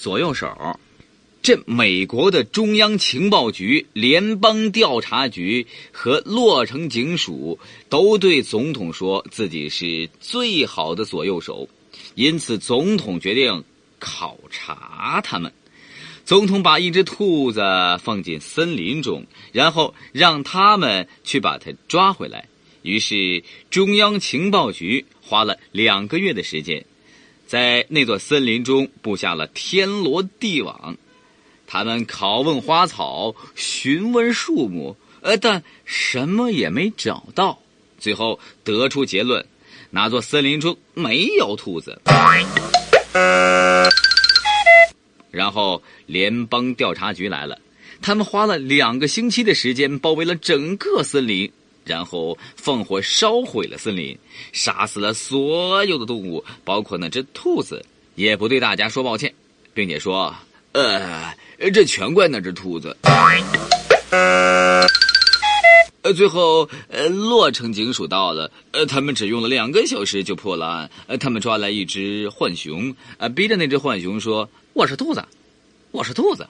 左右手。这美国的中央情报局、联邦调查局和洛城警署都对总统说自己是最好的左右手，因此总统决定考察他们。总统把一只兔子放进森林中，然后让他们去把它抓回来。于是中央情报局花了两个月的时间，在那座森林中布下了天罗地网。他们拷问花草，询问树木，呃，但什么也没找到。最后得出结论：那座森林中没有兔子。然后联邦调查局来了，他们花了两个星期的时间包围了整个森林，然后放火烧毁了森林，杀死了所有的动物，包括那只兔子，也不对大家说抱歉，并且说。呃，这全怪那只兔子。呃，最后，呃，洛城警署到了，呃，他们只用了两个小时就破了案。呃，他们抓来一只浣熊，呃，逼着那只浣熊说：“我是兔子，我是兔子。”